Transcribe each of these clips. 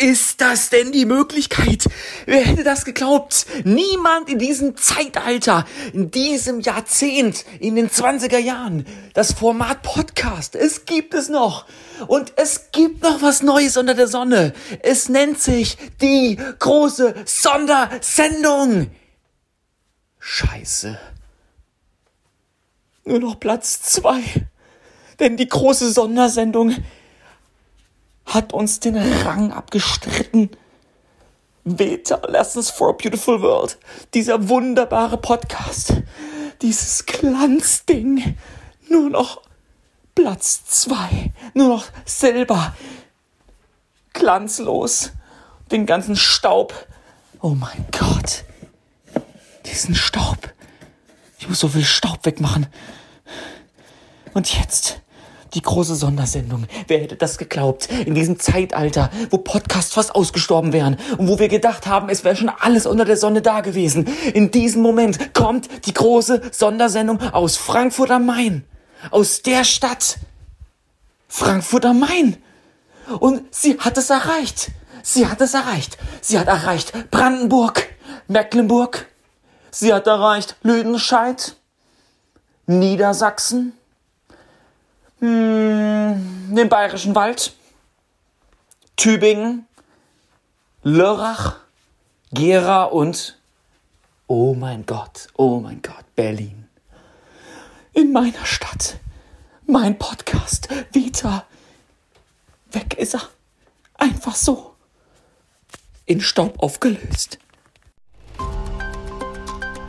ist das denn die Möglichkeit? Wer hätte das geglaubt? Niemand in diesem Zeitalter, in diesem Jahrzehnt, in den 20er Jahren. Das Format Podcast, es gibt es noch. Und es gibt noch was Neues unter der Sonne. Es nennt sich die große Sondersendung. Scheiße. Nur noch Platz zwei. Denn die große Sondersendung hat uns den Rang abgestritten. Beta Lessons for a Beautiful World. Dieser wunderbare Podcast. Dieses Glanzding. Nur noch Platz zwei. Nur noch Silber. Glanzlos. Den ganzen Staub. Oh mein Gott. Diesen Staub. Ich muss so viel Staub wegmachen. Und jetzt die große Sondersendung. Wer hätte das geglaubt? In diesem Zeitalter, wo Podcasts fast ausgestorben wären und wo wir gedacht haben, es wäre schon alles unter der Sonne da gewesen. In diesem Moment kommt die große Sondersendung aus Frankfurt am Main. Aus der Stadt. Frankfurt am Main. Und sie hat es erreicht. Sie hat es erreicht. Sie hat erreicht Brandenburg, Mecklenburg. Sie hat erreicht Lüdenscheid, Niedersachsen, hm, den Bayerischen Wald, Tübingen, Lörrach, Gera und, oh mein Gott, oh mein Gott, Berlin. In meiner Stadt, mein Podcast, Vita. Weg ist er. Einfach so. In Staub aufgelöst.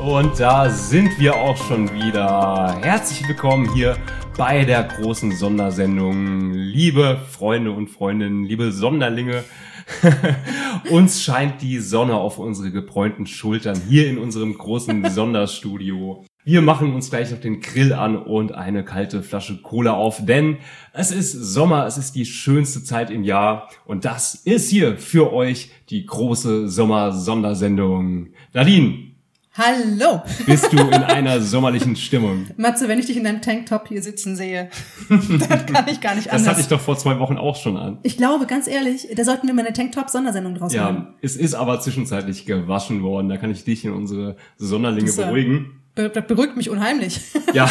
Und da sind wir auch schon wieder. Herzlich willkommen hier bei der großen Sondersendung. Liebe Freunde und Freundinnen, liebe Sonderlinge, uns scheint die Sonne auf unsere gebräunten Schultern hier in unserem großen Sonderstudio. Wir machen uns gleich noch den Grill an und eine kalte Flasche Cola auf, denn es ist Sommer, es ist die schönste Zeit im Jahr und das ist hier für euch die große Sommer-Sondersendung. Nadine, Hallo. bist du in einer sommerlichen Stimmung? Matze, wenn ich dich in deinem Tanktop hier sitzen sehe, dann kann ich gar nicht anders. Das hatte ich doch vor zwei Wochen auch schon an. ich glaube, ganz ehrlich, da sollten wir mal eine Tanktop-Sondersendung draus machen. Ja, es ist aber zwischenzeitlich gewaschen worden. Da kann ich dich in unsere Sonderlinge beruhigen. Das beruhigt mich unheimlich. Ja.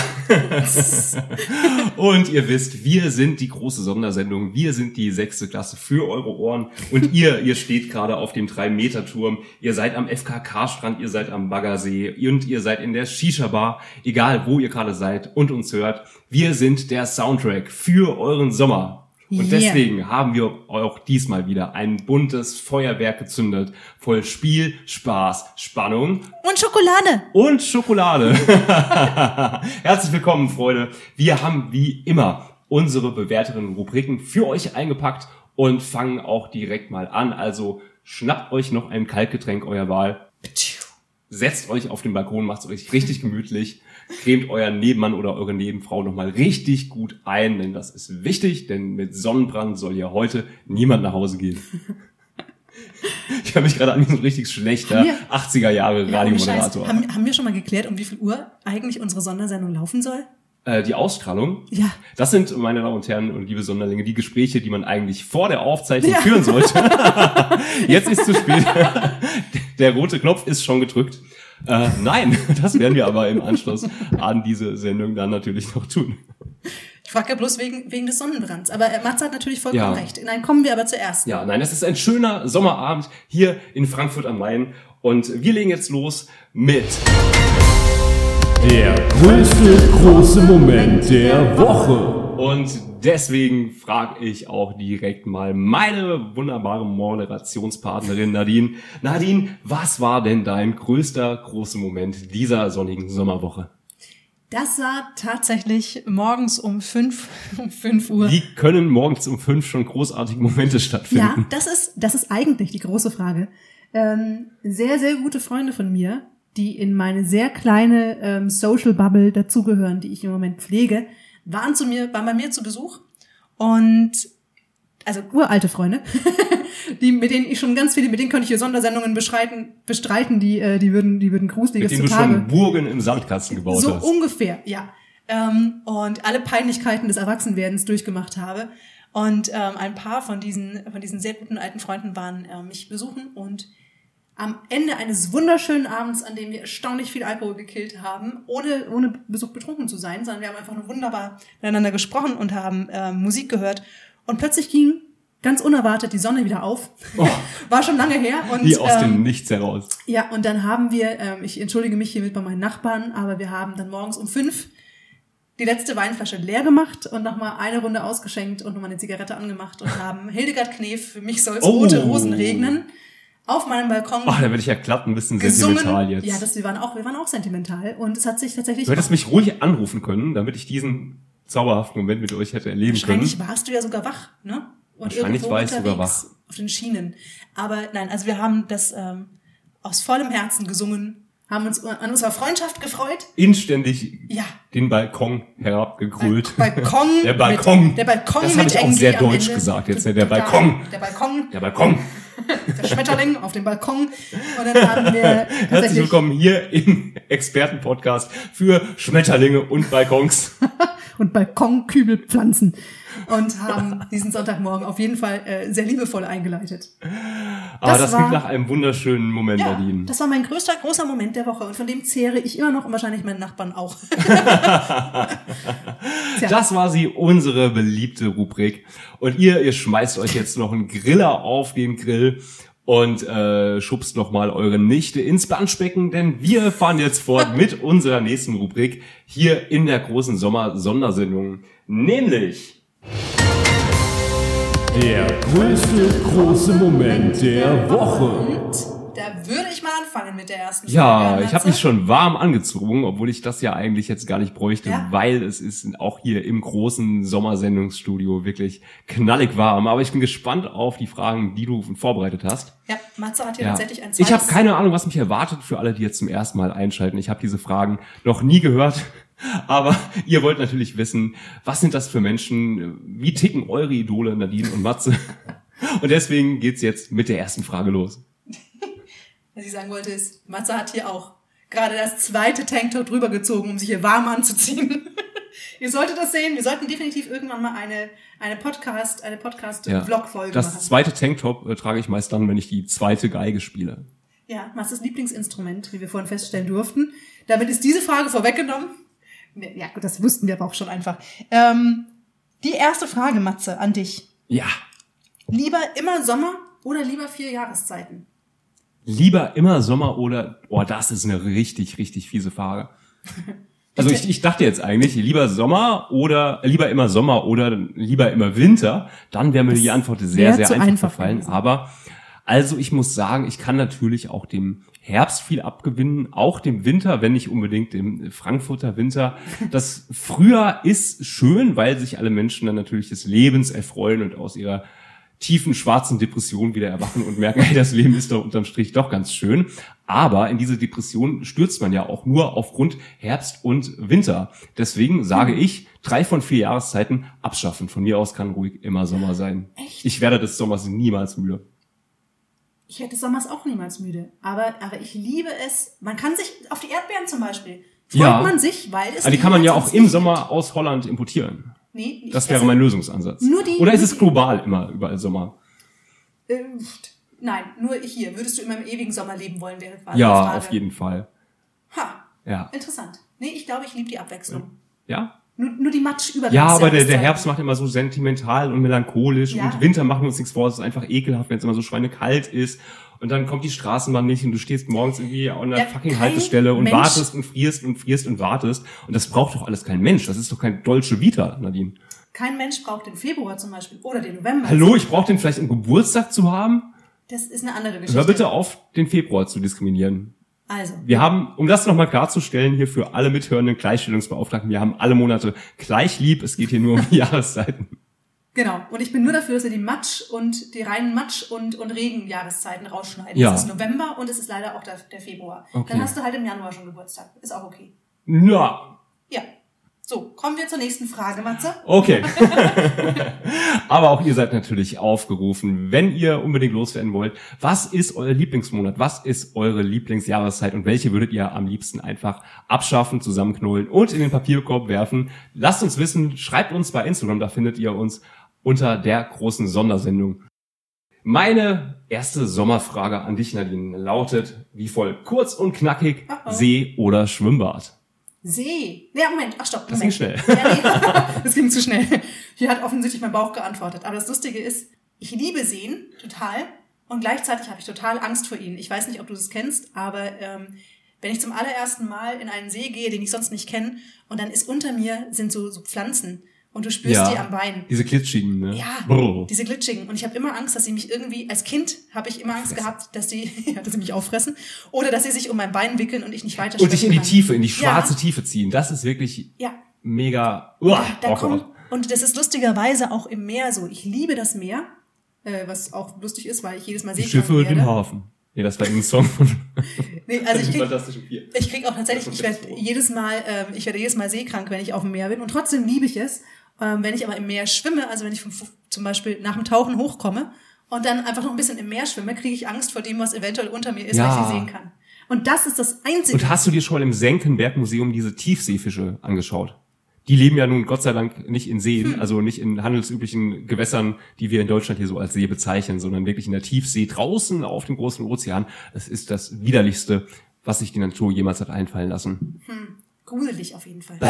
und ihr wisst, wir sind die große Sondersendung. Wir sind die sechste Klasse für eure Ohren. Und ihr, ihr steht gerade auf dem 3-Meter-Turm. Ihr seid am FKK-Strand, ihr seid am Baggersee und ihr seid in der Shisha-Bar. Egal, wo ihr gerade seid und uns hört. Wir sind der Soundtrack für euren Sommer. Und Yeah. deswegen haben wir auch diesmal wieder ein buntes Feuerwerk gezündet, voll Spiel, Spaß, Spannung Und Schokolade. und Schokolade. Herzlich willkommen, Freunde. Wir haben wie immer unsere bewährteren Rubriken für euch eingepackt und fangen auch direkt mal an. Also schnappt euch noch ein Kaltgetränk eurer Wahl, setzt euch auf den Balkon, macht es euch richtig gemütlich, cremt euren Nebenmann oder eure Nebenfrau nochmal richtig gut ein, denn das ist wichtig, denn mit Sonnenbrand soll ja heute niemand nach Hause gehen. Ich habe mich gerade an wie so ein richtig schlechter Haben wir- 80er Jahre Ja. Radiomoderator. Haben, haben wir schon mal geklärt, um wie viel Uhr eigentlich unsere Sondersendung laufen soll? Äh, die Ausstrahlung. Ja. Das sind, meine Damen und Herren und liebe Sonderlinge, die Gespräche, die man eigentlich vor der Aufzeichnung Ja. führen sollte. Jetzt ist zu spät. Der rote Knopf ist schon gedrückt. Äh, nein, das werden wir aber im Anschluss an diese Sendung dann natürlich noch tun. Ich frage ja bloß wegen, wegen des Sonnenbrands. Aber äh, Matze hat natürlich vollkommen Ja. recht. Nein, kommen wir aber zuerst. Ja, nein, es ist ein schöner Sommerabend hier in Frankfurt am Main und wir legen jetzt los mit Der größte große Moment der Woche. Und deswegen frage ich auch direkt mal meine wunderbare Moderationspartnerin Nadine. Nadine, was war denn dein größter großer Moment dieser sonnigen Sommerwoche? Das war tatsächlich morgens um fünf, um fünf Uhr. Wie können morgens um fünf schon großartige Momente stattfinden? Ja, das ist, das ist eigentlich die große Frage. Ähm, sehr, sehr gute Freunde von mir, die in meine sehr kleine ähm, Social Bubble dazugehören, die ich im Moment pflege, waren zu mir, waren bei mir zu Besuch und also uralte Freunde, die mit denen ich schon ganz viele, mit denen könnte ich hier Sondersendungen bestreiten, bestreiten, die äh, die würden die würden gruseliges Mit denen du zutage. schon Burgen im Sandkasten gebaut So hast. ungefähr, ja. Ähm, und alle Peinlichkeiten des Erwachsenwerdens durchgemacht habe. Und ähm, ein paar von diesen, von diesen sehr guten alten Freunden waren äh, mich besuchen und am Ende eines wunderschönen Abends, an dem wir erstaunlich viel Alkohol gekillt haben, ohne, ohne Besuch betrunken zu sein, sondern wir haben einfach nur wunderbar miteinander gesprochen und haben äh, Musik gehört. Und plötzlich ging ganz unerwartet die Sonne wieder auf. War schon lange her. Und, Wie aus ähm, dem Nichts heraus. ja, und dann haben wir, ähm, ich entschuldige mich hiermit bei meinen Nachbarn, aber wir haben dann morgens um fünf die letzte Weinflasche leer gemacht und nochmal eine Runde ausgeschenkt und nochmal eine Zigarette angemacht und haben Hildegard Knef, für mich soll's Oh. rote Rosen regnen, auf meinem Balkon Ach, da werde ich ja glatt ein bisschen gesungen. sentimental jetzt. Ja, das, wir waren auch, wir waren auch sentimental und es hat sich tatsächlich du hättest mich ruhig anrufen können, damit ich diesen zauberhaften Moment mit euch hätte erleben können. Wahrscheinlich warst du ja sogar wach, ne? Und Wahrscheinlich war ich sogar unterwegs Auf den Schienen. Aber nein, also wir haben das ähm, aus vollem Herzen gesungen, haben uns an unserer Freundschaft gefreut. Inständig Ja. den Balkon herabgegrölt. Balkon. Der Balkon. Mit, der Balkon Das mit habe ich auch sehr deutsch gesagt jetzt, ne? Der Total. Balkon. Der Balkon, Der Balkon. der Schmetterling auf dem Balkon. Und dann haben wir Herzlich willkommen hier im Expertenpodcast für Schmetterlinge und Balkons. und Balkonkübelpflanzen und haben diesen Sonntagmorgen auf jeden Fall äh, sehr liebevoll eingeleitet. Aber Das das, war- klingt nach einem wunderschönen Moment, Ja, Nadine. das war mein größter, großer Moment der Woche und von dem zehre ich immer noch und wahrscheinlich meine Nachbarn auch. Das war sie, unsere beliebte Rubrik. Und ihr, ihr schmeißt euch jetzt noch einen Griller auf den Grill und äh, schubst noch mal eure Nichte ins Planschbecken, denn wir fahren jetzt fort mit unserer nächsten Rubrik hier in der großen Sommer-Sondersendung, nämlich Der größte große Moment der Woche. Und da würde ich mal anfangen mit der ersten Ja, Frage, ich habe mich schon warm angezogen, obwohl ich das ja eigentlich jetzt gar nicht bräuchte, Ja. weil es ist auch hier im großen Sommersendungsstudio wirklich knallig warm. Aber ich bin gespannt auf die Fragen, die du vorbereitet hast. Ja, Matze hat hier Ja. tatsächlich ein Ich habe keine Ahnung, was mich erwartet für alle, die jetzt zum ersten Mal einschalten. Ich habe diese Fragen noch nie gehört. Aber ihr wollt natürlich wissen, was sind das für Menschen? Wie ticken eure Idole Nadine und Matze? Und deswegen geht's jetzt mit der ersten Frage los. Was ich sagen wollte ist, Matze hat hier auch gerade das zweite Tanktop drüber gezogen, um sich hier warm anzuziehen. Ihr solltet das sehen. Wir sollten definitiv irgendwann mal eine, eine Podcast, eine Ja. Podcast-Vlog-Folge Das machen. zweite Tanktop äh, trage ich meist dann, wenn ich die zweite Geige spiele. Ja, Matzes Lieblingsinstrument, wie wir vorhin feststellen durften. Damit ist diese Frage vorweggenommen. Ja, gut, das wussten wir aber auch schon einfach. Ähm, die erste Frage, Matze, an dich. Ja. Lieber immer Sommer oder lieber vier Jahreszeiten? Lieber immer Sommer oder, oh, das ist eine richtig, richtig fiese Frage. Also ich, ich dachte jetzt eigentlich, lieber Sommer oder, lieber immer Sommer oder lieber immer Winter, dann wäre mir die Antwort sehr, sehr einfach, einfach gefallen. Aber, also ich muss sagen, ich kann natürlich auch dem Herbst viel abgewinnen, auch dem Winter, wenn nicht unbedingt dem Frankfurter Winter. Das Frühjahr ist schön, weil sich alle Menschen dann natürlich des Lebens erfreuen und aus ihrer tiefen schwarzen Depression wieder erwachen und merken, hey, das Leben ist doch unterm Strich doch ganz schön. Aber in diese Depression stürzt man ja auch nur aufgrund Herbst und Winter. Deswegen sage ich, drei von vier Jahreszeiten abschaffen. Von mir aus kann ruhig immer Sommer sein. Echt? Ich werde des Sommers niemals müde. Ich hätte Sommers auch niemals müde. Aber, aber ich liebe es. Man kann sich auf die Erdbeeren zum Beispiel. Freut Ja. man sich, weil es. Aber die kann man ja auch im nicht Sommer aus Holland importieren. Nee, ich Das wäre mein Lösungsansatz. Nur die- Oder ist es global immer überall Sommer? Äh, nein, nur hier. Würdest du immer im ewigen Sommer leben wollen, wäre quasi Ja, auf jeden Fall. Ha, Ja. interessant. Nee, ich glaube, ich liebe die Abwechslung. Ja? Nur, nur die matsch über Ja, aber der, der Herbst macht immer so sentimental und melancholisch Ja. und Winter machen wir uns nichts vor, es ist einfach ekelhaft, wenn es immer so schweinekalt ist und dann kommt die Straßenbahn nicht und du stehst morgens irgendwie an der Ja, fucking Haltestelle und Mensch- wartest und frierst und frierst und wartest und das braucht doch alles kein Mensch, das ist doch kein deutsche Vita, Nadine. Kein Mensch braucht den Februar zum Beispiel oder den November. Hallo, ich brauche den vielleicht im Geburtstag zu haben? Das ist eine andere Geschichte. Hör bitte auf, den Februar zu diskriminieren. Also, Wir haben, um das nochmal klarzustellen, hier für alle mithörenden Gleichstellungsbeauftragten, wir haben alle Monate gleich lieb. Es geht hier nur um die Jahreszeiten. genau. Und ich bin nur dafür, dass wir die Matsch und die reinen Matsch und, und Regenjahreszeiten rausschneiden. Ja. Es ist November und es ist leider auch der, der Februar. Okay. Dann hast du halt im Januar schon Geburtstag. Ist auch okay. Ja. So, kommen wir zur nächsten Frage, Matze. Okay. Aber auch ihr seid natürlich aufgerufen, wenn ihr unbedingt loswerden wollt. Was ist euer Lieblingsmonat? Was ist eure Lieblingsjahreszeit? Und welche würdet ihr am liebsten einfach abschaffen, zusammenknullen und in den Papierkorb werfen? Lasst uns wissen. Schreibt uns bei Instagram. Da findet ihr uns unter der großen Sondersendung. Meine erste Sommerfrage an dich, Nadine, lautet wie folgt. Kurz und knackig. See oder Schwimmbad? See. Ja, Moment. Ach, stopp. Das Moment. ging schnell. Ja, nee. das ging zu schnell. Hier hat offensichtlich mein Bauch geantwortet. Aber das Lustige ist, ich liebe Seen total und gleichzeitig habe ich total Angst vor ihnen. Ich weiß nicht, ob du das kennst, aber ähm, wenn ich zum allerersten Mal in einen See gehe, den ich sonst nicht kenne, und dann ist unter mir sind so, so Pflanzen und du spürst die am Bein. Diese glitschigen, ne? Ja, Brrr. diese glitschigen. Und ich habe immer Angst, dass sie mich irgendwie, als Kind habe ich immer Angst gehabt, dass sie, ja, dass sie mich auffressen oder dass sie sich um mein Bein wickeln und ich nicht weiter Und dich in die. Tiefe, in die schwarze Ja. Tiefe ziehen. Das ist wirklich Ja, mega. Uah, da kommt, und das ist lustigerweise auch im Meer so. Ich liebe das Meer, äh, was auch lustig ist, weil ich jedes Mal seekrank Schiffe werde. im Hafen. Nee, das war ein Song von Nee, also ich krieg, ich krieg auch tatsächlich, ich werde jedes Mal, ähm, ich werde jedes Mal seekrank, wenn ich auf dem Meer bin. Und trotzdem liebe ich es, ähm, wenn ich aber im Meer schwimme, also wenn ich vom, zum Beispiel nach dem Tauchen hochkomme und dann einfach noch ein bisschen im Meer schwimme, kriege ich Angst vor dem, was eventuell unter mir ist, Ja. weil ich sie sehen kann. Und das ist das Einzige. Und hast du dir schon mal im Senckenberg-Museum diese Tiefseefische angeschaut? Die leben ja nun Gott sei Dank nicht in Seen, Hm. also nicht in handelsüblichen Gewässern, die wir in Deutschland hier so als See bezeichnen, sondern wirklich in der Tiefsee draußen auf dem großen Ozean. Das ist das widerlichste, was sich die Natur jemals hat einfallen lassen. Gruselig auf jeden Fall. Bäh.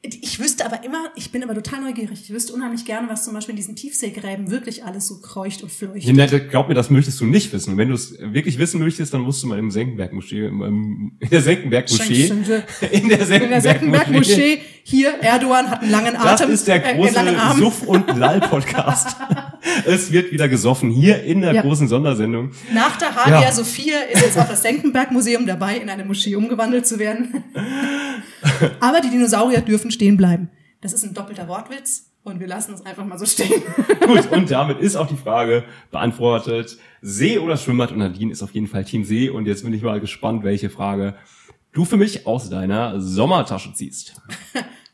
Ich wüsste aber immer, ich bin aber total neugierig. Ich wüsste unheimlich gerne, was zum Beispiel in diesen Tiefseegräben wirklich alles so kreucht und fleucht. Ja, glaub mir, das möchtest du nicht wissen. Und wenn du es wirklich wissen möchtest, dann musst du mal im Senckenberg-Moschee, im, in der Senckenberg-Moschee, schenk- in der Senckenberg-Moschee, Senckenberg-Moschee, hier, Erdogan hat einen langen Das Atem. ist der äh, große Arm. Suff- und Lall-Podcast. es wird wieder gesoffen, hier in der Ja. großen Sondersendung. Nach der Hagia Ja. Sophia ist jetzt auch das Senckenberg-Museum dabei, in eine Moschee umgewandelt zu werden. Aber die Dinosaurier dürfen stehen bleiben. Das ist ein doppelter Wortwitz und wir lassen es einfach mal so stehen. Gut, und damit ist auch die Frage beantwortet. See oder Schwimmbad? Und Nadine ist auf jeden Fall Team See. Und jetzt bin ich mal gespannt, welche Frage du für mich aus deiner Sommertasche ziehst.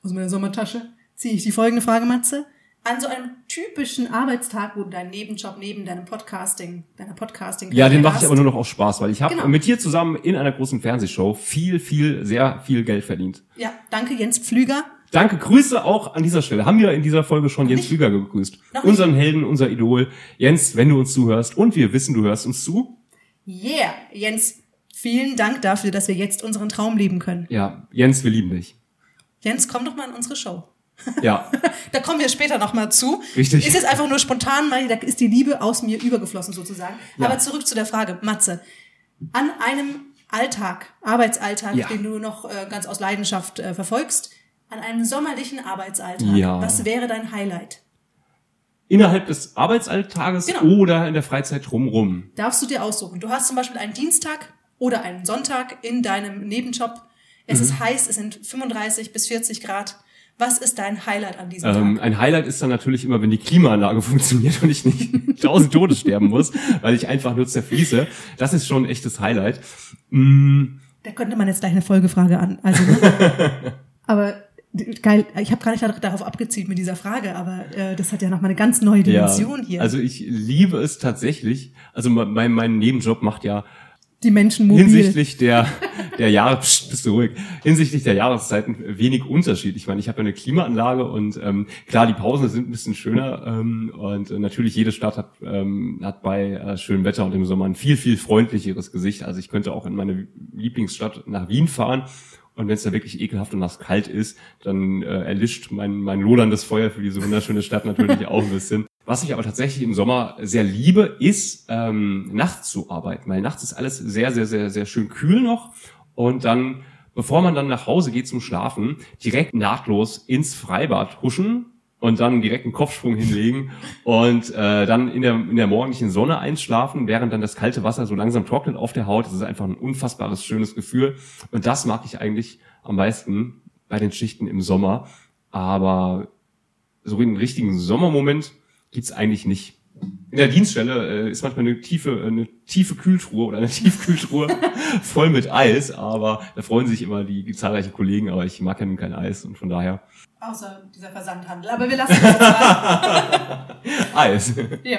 Aus meiner Sommertasche ziehe ich die folgende Frage, Matze. An so einem typischen Arbeitstag, wo du deinen Nebenjob neben deinem Podcasting, deiner podcasting Ja, den mache ich aber nur noch aus Spaß, weil ich habe Genau. mit dir zusammen in einer großen Fernsehshow viel, viel, sehr viel Geld verdient. Ja, danke Jens Pflüger. Danke, Grüße auch an dieser Stelle. Haben wir in dieser Folge schon Jens nicht. Flüger gegrüßt. Noch nicht. Unseren Helden, unser Idol. Jens, wenn du uns zuhörst und wir wissen, du hörst uns zu. Yeah, Jens, vielen Dank dafür, dass wir jetzt unseren Traum leben können. Ja, Jens, wir lieben dich. Jens, komm doch mal in unsere Show. Ja, Da kommen wir später noch mal zu. Richtig. Ist jetzt einfach nur spontan, weil da ist die Liebe aus mir übergeflossen sozusagen. Ja. Aber zurück zu der Frage, Matze. An einem Alltag, Arbeitsalltag, Ja. den du noch äh, ganz aus Leidenschaft äh, verfolgst, an einem sommerlichen Arbeitsalltag, Ja. was wäre dein Highlight? innerhalb des Arbeitsalltages Genau. oder in der Freizeit drumrum. Darfst du dir aussuchen. Du hast zum Beispiel einen Dienstag oder einen Sonntag in deinem Nebenjob. Es Mhm. ist heiß, es sind 35 bis 40 Grad. Was ist dein Highlight an diesem Ähm, Tag? ein Highlight ist dann natürlich immer, wenn die Klimaanlage funktioniert und ich nicht tausend Todes sterben muss, weil ich einfach nur zerfließe. Das ist schon ein echtes Highlight. Mm, Da könnte man jetzt gleich eine Folgefrage an. Also, ne? aber geil, ich habe gar nicht darauf abgezielt mit dieser Frage, aber äh, das hat ja noch mal eine ganz neue Dimension hier. Also ich liebe es tatsächlich. Also mein, mein Nebenjob macht ja die Menschen mobil. hinsichtlich der der Jahre Psst, bist du ruhig hinsichtlich der Jahreszeiten wenig Unterschied. Ich meine, ich habe ja eine Klimaanlage und ähm, klar, die Pausen sind ein bisschen schöner ähm, und äh, natürlich jede Stadt hat ähm, hat bei äh, schönem Wetter und im Sommer ein viel viel freundlicheres Gesicht. Also ich könnte auch in meine Lieblingsstadt nach Wien fahren und wenn es da wirklich ekelhaft und nass kalt ist, dann äh, erlischt mein mein loderndes Feuer für diese wunderschöne Stadt natürlich auch ein bisschen. Was ich aber tatsächlich im Sommer sehr liebe, ist ähm, nachts zu arbeiten, weil nachts ist alles sehr, sehr, sehr, sehr schön kühl noch und dann, bevor man dann nach Hause geht zum Schlafen, direkt nahtlos ins Freibad huschen und dann direkt einen Kopfsprung hinlegen und äh, dann in der, in der morgendlichen Sonne einschlafen, während dann das kalte Wasser so langsam trocknet auf der Haut. Das ist einfach ein unfassbares, schönes Gefühl. Und das mag ich eigentlich am meisten bei den Schichten im Sommer. Aber so einen richtigen Sommermoment gibt's eigentlich nicht. In der Dienststelle äh, ist manchmal eine tiefe, eine tiefe Kühltruhe oder eine Tiefkühltruhe voll mit Eis, aber da freuen sich immer die, die zahlreichen Kollegen, aber ich mag ja nun kein Eis und von daher Außer dieser Versandhandel. Aber wir lassen das mal. Eis. ja.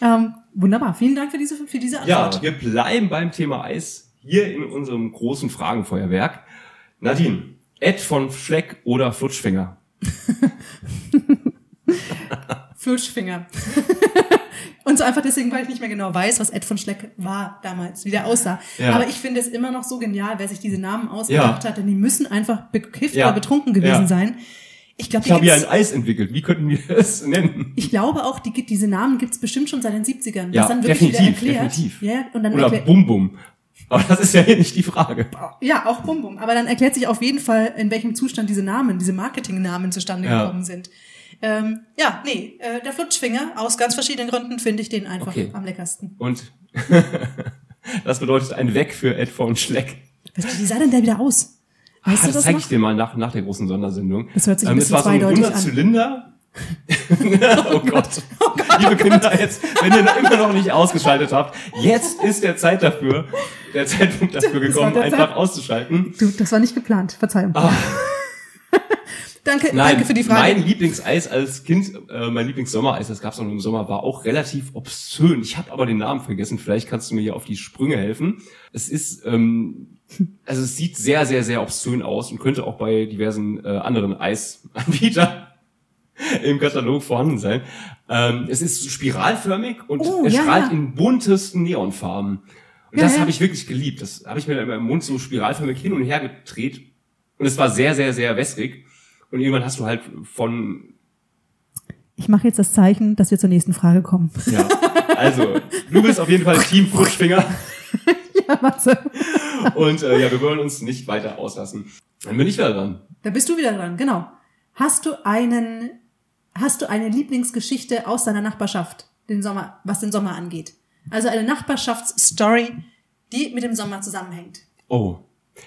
ähm, wunderbar. Vielen Dank für diese, für diese Ja, Antwort. wir bleiben beim Thema Eis hier in unserem großen Fragenfeuerwerk. Nadine, Ed von Schleck oder Flutschfinger? Flutschfinger. Und so einfach deswegen, weil ich nicht mehr genau weiß, was Ed von Schleck war damals, wie der aussah. Ja. Aber ich finde es immer noch so genial, wer sich diese Namen ausgedacht Ja. hat, denn die müssen einfach bekifft Ja. oder betrunken gewesen Ja. sein. Ich glaube, Ich habe hier ein Eis entwickelt. Wie könnten wir es nennen? ich glaube auch, die, diese Namen gibt's bestimmt schon seit den 70ern. Ja, das dann wirklich definitiv, wieder erklärt. definitiv. Ja, und dann Oder Bum Bum. Aber das ist ja hier nicht die Frage. ja, auch Bum Bum. Aber dann erklärt sich auf jeden Fall, in welchem Zustand diese Namen, diese Marketingnamen zustande Ja. gekommen sind. Ähm, ja, nee, äh, der Flutschfinger, aus ganz verschiedenen Gründen finde ich den einfach Okay. am leckersten. Und das bedeutet ein Weg für Ed von Schleck. Wie sah denn der wieder aus? Weißt Ah, du das das zeige ich dir mal nach, nach der großen Sondersendung. Das hört sich ein ähm, bisschen es war so ein runder. Zylinder. oh Gott. Liebe Kinder, jetzt, wenn ihr noch immer noch nicht ausgeschaltet habt, jetzt ist der Zeit dafür, der Zeitpunkt dafür gekommen, einfach Zeit- auszuschalten. Du, das war nicht geplant. Verzeihung. Danke. Nein, danke für die Frage. mein Lieblingseis als Kind, äh, mein Lieblingssommereis, das gab's auch nur im Sommer, war auch relativ obszön. Ich habe aber den Namen vergessen. Vielleicht kannst du mir hier auf die Sprünge helfen. Es ist, ähm, also es sieht sehr, sehr, sehr obszön aus und könnte auch bei diversen äh, anderen Eisanbietern im Katalog vorhanden sein. Ähm, es ist spiralförmig und Oh, es ja, strahlt ja. in buntesten Neonfarben. Und Ja, das habe ich wirklich geliebt. Das habe ich mir immer im Mund so spiralförmig hin und her gedreht. Und es war sehr, sehr, sehr wässrig. Und irgendwann hast du halt von, Ich mache jetzt das Zeichen, dass wir zur nächsten Frage kommen. ja, also, du bist auf jeden Fall Team Flutschfinger. ja, warte. Und äh, ja, wir wollen uns nicht weiter auslassen. Dann bin ich wieder dran. Da bist du wieder dran, genau. Hast du einen, hast du eine Lieblingsgeschichte aus deiner Nachbarschaft, den Sommer, was den Sommer angeht? Also eine Nachbarschaftsstory, die mit dem Sommer zusammenhängt. Oh.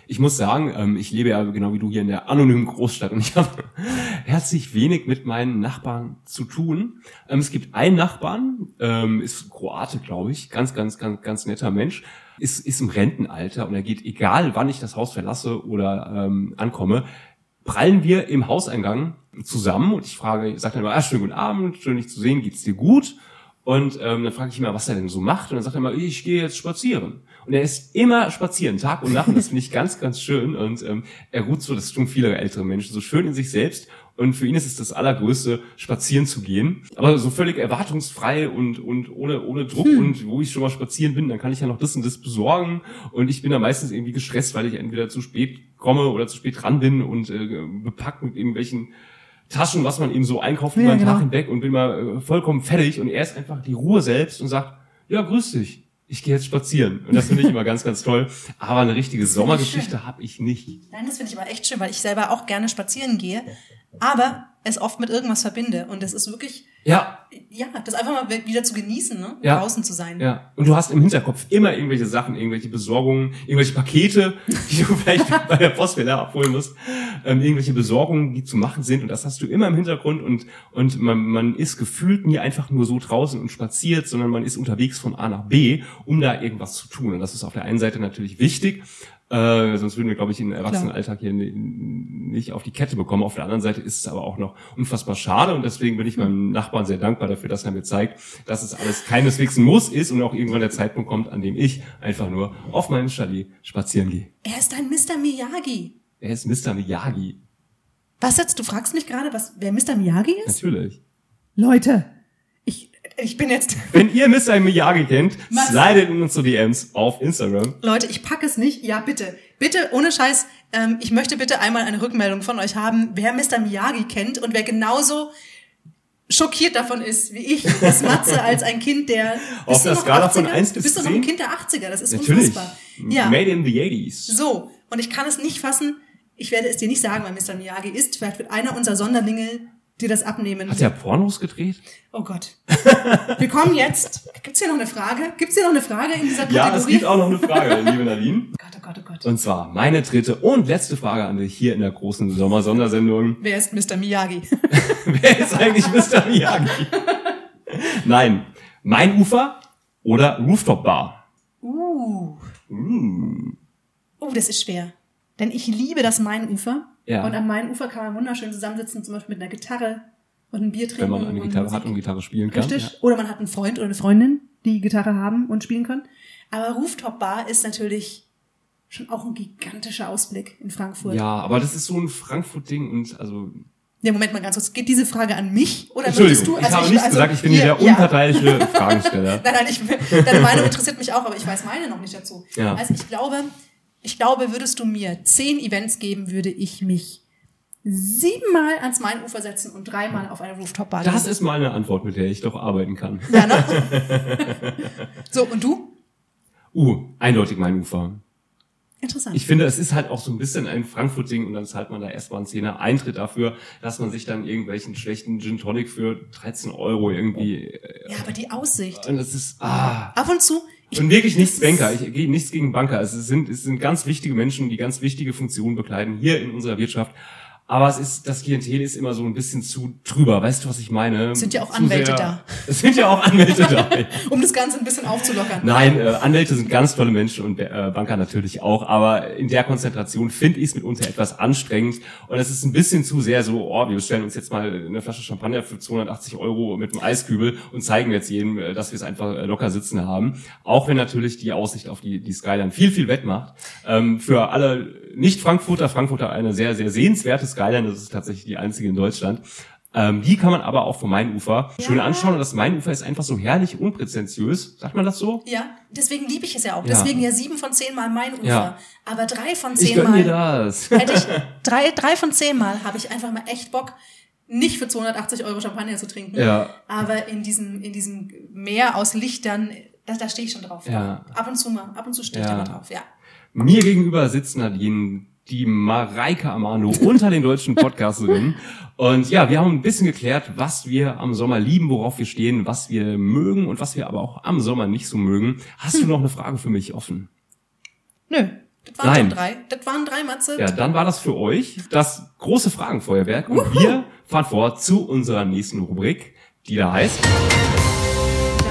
Ich muss sagen, ähm, ich lebe ja genau wie du hier in der anonymen Großstadt und ich habe herzlich wenig mit meinen Nachbarn zu tun. Ähm, es gibt einen Nachbarn, ähm, ist Kroate, glaube ich, ganz, ganz, ganz, ganz netter Mensch, ist, ist im Rentenalter und er geht, egal wann ich das Haus verlasse oder ähm, ankomme, prallen wir im Hauseingang zusammen und ich frage, ich sage dann immer, ah, schönen guten Abend, schön dich zu sehen, geht's dir gut? Und ähm, dann frage ich mal, was er denn so macht. Und dann sagt er mal, ich gehe jetzt spazieren. Und er ist immer spazieren, Tag und Nacht. Und das finde ich ganz, ganz schön. Und ähm, er ruht so, das tun viele ältere Menschen, so schön in sich selbst. Und für ihn ist es das Allergrößte, spazieren zu gehen. Aber so völlig erwartungsfrei und, und ohne, ohne Druck. Und wo ich schon mal spazieren bin, dann kann ich ja noch das und das besorgen. Und ich bin da meistens irgendwie gestresst, weil ich entweder zu spät komme oder zu spät dran bin und äh, bepackt mit irgendwelchen Taschen, was man eben so einkauft über Ja, den Tag genau. hinweg und bin mal äh, vollkommen fertig und er ist einfach die Ruhe selbst und sagt, ja, grüß dich, ich gehe jetzt spazieren. Und das finde ich immer ganz, ganz toll. Aber eine richtige Sommergeschichte habe ich nicht. Nein, das finde ich aber echt schön, weil ich selber auch gerne spazieren gehe, aber es oft mit irgendwas verbinde. Und das ist wirklich, Ja, ja, das einfach mal wieder zu genießen, ne? Ja. draußen zu sein. ja. Und du hast im Hinterkopf immer irgendwelche Sachen, irgendwelche Besorgungen, irgendwelche Pakete, die du vielleicht bei der Postwelle abholen musst, ähm, irgendwelche Besorgungen, die zu machen sind. Und das hast du immer im Hintergrund und, und man, man ist gefühlt nie einfach nur so draußen und spaziert, sondern man ist unterwegs von A nach B, um da irgendwas zu tun. Und das ist auf der einen Seite natürlich wichtig, äh, sonst würden wir, glaube ich, den Erwachsenenalltag hier ni- nicht auf die Kette bekommen. Auf der anderen Seite ist es aber auch noch unfassbar schade und deswegen bin ich meinem Nachbarn sehr dankbar dafür, dass er mir zeigt, dass es alles keineswegs ein Muss ist und auch irgendwann der Zeitpunkt kommt, an dem ich einfach nur auf meinem Chalet spazieren gehe. Er ist ein Mr. Miyagi. Er ist Mr. Miyagi. Was jetzt? Du fragst mich gerade, was, wer Mr. Miyagi ist? Natürlich. Leute, ich, bin jetzt, Wenn ihr Mr. Miyagi kennt, Was? slidet in unsere DMs auf Instagram. Leute, ich packe es nicht. Ja, bitte. Bitte, ohne Scheiß, ähm, ich möchte bitte einmal eine Rückmeldung von euch haben, wer Mr. Miyagi kennt und wer genauso schockiert davon ist, wie ich, das Matze als ein Kind der... Auf Bist du der Skala von 80er? 1 bis Bist du noch ein 10? Kind der 80er? Das ist Natürlich. unfassbar. Ja. Made in the 80s. So, und ich kann es nicht fassen. Ich werde es dir nicht sagen, wer Mr. Miyagi ist. Vielleicht wird einer unserer Sonderlinge dir das abnehmen. Hat er Pornos gedreht? Oh Gott. Wir kommen jetzt. Gibt's hier noch eine Frage? Gibt's hier noch eine Frage in dieser Kategorie? Ja, es gibt auch noch eine Frage, liebe Nadine. Oh Gott, oh Gott, oh Gott. Und zwar meine dritte und letzte Frage an dich hier in der großen Sommersondersendung. Wer ist Mr. Miyagi? Wer ist eigentlich Mr. Miyagi? Nein, mein Ufer oder Rooftop Bar? Uh. Mm. Oh, das ist schwer. Denn ich liebe das Mainufer. Ja. Und am Mainufer kann man wunderschön zusammensitzen, zum Beispiel mit einer Gitarre und ein Bier trinken. Wenn man eine Gitarre hat und Gitarre spielen kann. Richtig. Oder man hat einen Freund oder eine Freundin, die Gitarre haben und spielen können. Aber Rooftop Bar ist natürlich schon auch ein gigantischer Ausblick in Frankfurt. Ja. ja, aber das ist so ein Frankfurt-Ding und also Ja, Moment mal ganz kurz. Geht diese Frage an mich oder Entschuldigung, du? ich also habe nichts also gesagt, ich bin hier der ja. unparteiische Fragensteller. Nein, nein, ich, deine Meinung interessiert mich auch, aber ich weiß meine noch nicht dazu. Ja. Also ich glaube, ich glaube, würdest du mir zehn Events geben, würde ich mich siebenmal ans Mainufer setzen und dreimal auf eine Rooftop-Bar Das ist mal eine Antwort, mit der ich doch arbeiten kann. Ja, ne? so, und du? Uh, eindeutig mein Ufer. Interessant. Ich finde, es ist halt auch so ein bisschen ein Frankfurt-Ding und dann zahlt man da erstmal einen Zehner Eintritt dafür, dass man sich dann irgendwelchen schlechten Gin Tonic für 13 Euro irgendwie, ja, aber die Aussicht. und das ist, ah. Ab und zu. Ich, Und wirklich nichts Banker. Ich gehe nichts gegen Banker. Es sind, es sind ganz wichtige Menschen, die ganz wichtige Funktionen bekleiden hier in unserer Wirtschaft. Aber es ist, das Klientel ist immer so ein bisschen zu drüber. Weißt du, was ich meine? Sind ja auch Zu Anwälte sehr- da. Es sind ja auch Anwälte da. Um das Ganze ein bisschen aufzulockern. Nein, äh, Anwälte sind ganz tolle Menschen und äh, Banker natürlich auch, aber in der Konzentration finde ich es mitunter etwas anstrengend und es ist ein bisschen zu sehr so, oh, wir bestellen uns jetzt mal eine Flasche Champagner für 280 Euro mit einem Eiskübel und zeigen jetzt jedem, äh, dass wir es einfach äh, locker sitzen haben. Auch wenn natürlich die Aussicht auf die, die Skyline viel, viel wettmacht. Ähm, für alle Nicht-Frankfurter, Frankfurter eine sehr, sehr sehenswerte Skyline, das ist tatsächlich die einzige in Deutschland. Ähm, die kann man aber auch vom Mainufer schön anschauen und das Mainufer ist einfach so herrlich unpräzentiös. Sagt man das so? Ja, deswegen liebe ich es ja auch. Ja. Deswegen ja sieben von zehn Mal mein Ufer. Ja. Aber drei von Ich zehn gönn Mal. dir das. hätte ich drei, drei von zehn Mal habe ich einfach mal echt Bock, nicht für 280 Euro Champagner zu trinken. Ja. Aber in diesem, in diesem Meer aus Lichtern, da, da stehe ich schon drauf. Ja. Ab und zu mal, ab und zu stehe ich Ja. da mal drauf, ja. Mir gegenüber sitzt Nadine, die Mareike Amano unter den deutschen Podcasterinnen. Und ja, wir haben ein bisschen geklärt, was wir am Sommer lieben, worauf wir stehen, was wir mögen und was wir aber auch am Sommer nicht so mögen. Hast du noch eine Frage für mich offen? Nö, das waren Nein. drei. Das waren drei, Matze. Ja, dann war das für euch das große Fragenfeuerwerk. Und wir fahren vor zu unserer nächsten Rubrik, die da heißt...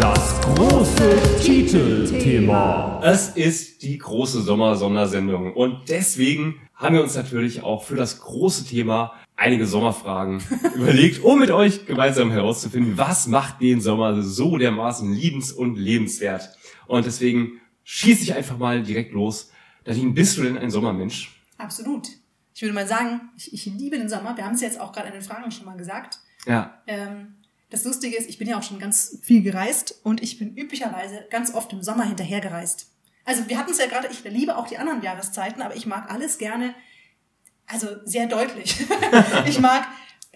Das große Titelthema. Es ist die große Sommer-Sondersendung und deswegen haben wir uns natürlich auch für das große Thema einige Sommerfragen überlegt, um mit euch gemeinsam herauszufinden, was macht den Sommer so dermaßen liebens- und lebenswert. Und deswegen schieße ich einfach mal direkt los. Nadine, bist du denn ein Sommermensch? Absolut. Ich würde mal sagen, ich, ich liebe den Sommer. Wir haben es jetzt auch gerade in den Fragen schon mal gesagt. Ja. Ähm, das Lustige ist, ich bin ja auch schon ganz viel gereist und ich bin üblicherweise ganz oft im Sommer hinterhergereist. Also wir hatten es ja gerade, ich liebe auch die anderen Jahreszeiten, aber ich mag alles gerne, also sehr deutlich. ich mag